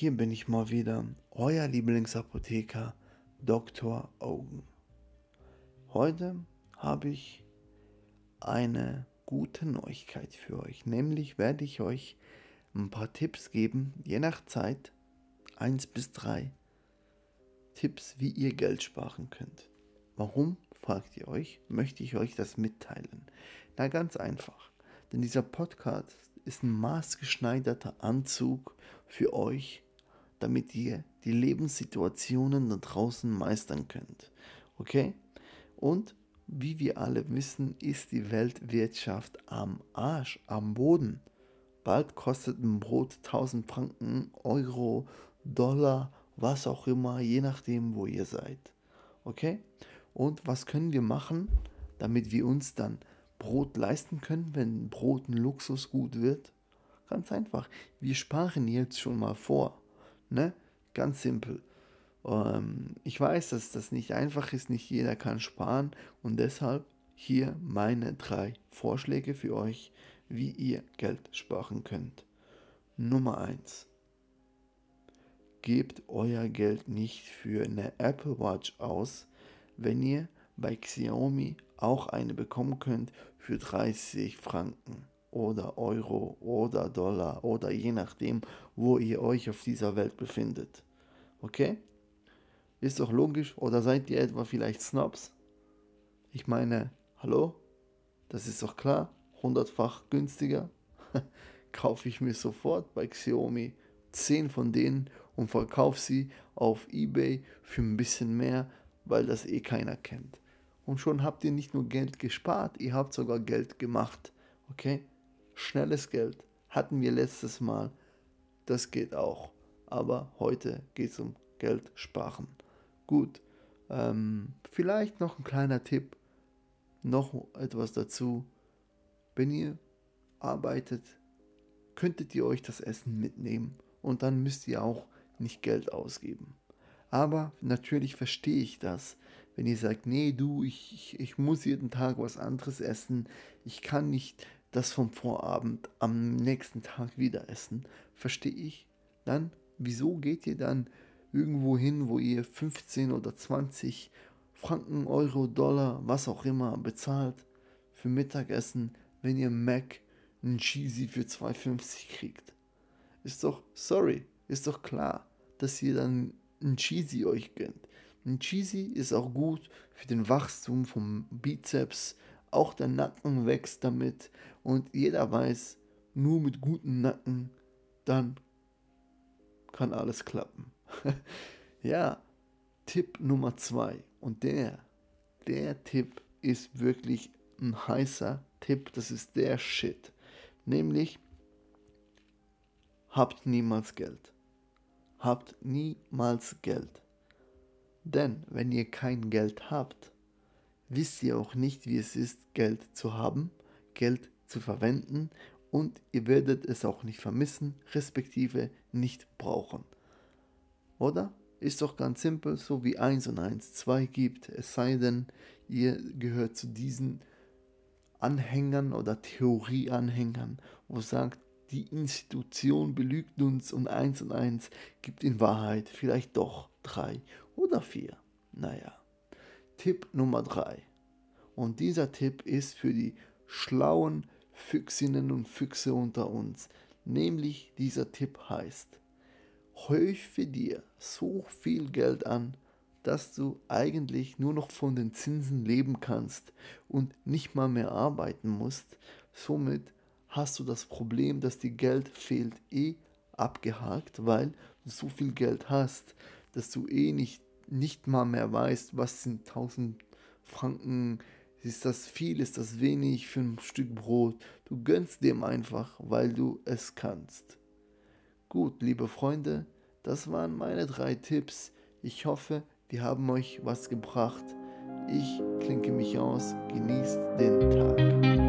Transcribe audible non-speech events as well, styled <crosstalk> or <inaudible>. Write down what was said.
hier bin ich mal wieder, euer Lieblingsapotheker Dr. Augen. Heute habe ich eine gute Neuigkeit für euch, nämlich werde ich euch ein paar Tipps geben, je nach Zeit, 1 bis 3 Tipps, wie ihr Geld sparen könnt. Warum, fragt ihr euch, möchte ich euch das mitteilen? Na ganz einfach, denn dieser Podcast ist ein maßgeschneiderter Anzug für euch, damit ihr die Lebenssituationen da draußen meistern könnt. Okay? Und wie wir alle wissen, ist die Weltwirtschaft am Arsch, am Boden. Bald kostet ein Brot 1000 Franken, Euro, Dollar, was auch immer, je nachdem, wo ihr seid. Okay? Und was können wir machen, damit wir uns dann Brot leisten können, wenn Brot ein Luxusgut wird? Ganz einfach. Wir sparen jetzt schon mal vor. Ne? Ganz simpel. Ähm, ich weiß, dass das nicht einfach ist, nicht jeder kann sparen und deshalb hier meine drei Vorschläge für euch, wie ihr Geld sparen könnt. Nummer 1. Gebt euer Geld nicht für eine Apple Watch aus, wenn ihr bei Xiaomi auch eine bekommen könnt für 30 Franken oder Euro oder Dollar oder je nachdem, wo ihr euch auf dieser Welt befindet. Okay? Ist doch logisch. Oder seid ihr etwa vielleicht Snobs? Ich meine, hallo? Das ist doch klar. Hundertfach günstiger. <laughs> Kaufe ich mir sofort bei Xiaomi 10 von denen und verkaufe sie auf eBay für ein bisschen mehr, weil das eh keiner kennt. Und schon habt ihr nicht nur Geld gespart, ihr habt sogar Geld gemacht. Okay? Schnelles Geld hatten wir letztes Mal. Das geht auch. Aber heute geht es um Geld sparen. Gut. Ähm, vielleicht noch ein kleiner Tipp. Noch etwas dazu. Wenn ihr arbeitet, könntet ihr euch das Essen mitnehmen und dann müsst ihr auch nicht Geld ausgeben. Aber natürlich verstehe ich das, wenn ihr sagt, nee, du, ich, ich, ich muss jeden Tag was anderes essen, ich kann nicht das vom Vorabend am nächsten Tag wieder essen, verstehe ich. Dann, wieso geht ihr dann irgendwo hin, wo ihr 15 oder 20 Franken, Euro, Dollar, was auch immer bezahlt für Mittagessen, wenn ihr Mac einen Cheesy für 2,50 kriegt? Ist doch, sorry, ist doch klar, dass ihr dann einen Cheesy euch gönnt. Ein Cheesy ist auch gut für den Wachstum vom Bizeps. Auch der Nacken wächst damit. Und jeder weiß, nur mit gutem Nacken, dann kann alles klappen. <laughs> ja, Tipp Nummer zwei. Und der, der Tipp ist wirklich ein heißer Tipp. Das ist der Shit. Nämlich, habt niemals Geld. Habt niemals Geld. Denn wenn ihr kein Geld habt, wisst ihr auch nicht, wie es ist, Geld zu haben, Geld zu verwenden und ihr werdet es auch nicht vermissen, respektive nicht brauchen. Oder? Ist doch ganz simpel, so wie 1 und 1 2 gibt, es sei denn, ihr gehört zu diesen Anhängern oder Theorieanhängern, wo sagt, die Institution belügt uns und 1 und 1 gibt in Wahrheit vielleicht doch 3 oder 4. Naja. Tipp Nummer 3. Und dieser Tipp ist für die schlauen Füchsinnen und Füchse unter uns. Nämlich dieser Tipp heißt, häufe dir so viel Geld an, dass du eigentlich nur noch von den Zinsen leben kannst und nicht mal mehr arbeiten musst. Somit hast du das Problem, dass dir Geld fehlt, eh abgehakt, weil du so viel Geld hast, dass du eh nicht, nicht mal mehr weißt, was sind 1000 Franken, ist das viel, ist das wenig für ein Stück Brot. Du gönnst dem einfach, weil du es kannst. Gut, liebe Freunde, das waren meine drei Tipps. Ich hoffe, die haben euch was gebracht. Ich klinke mich aus, genießt den Tag.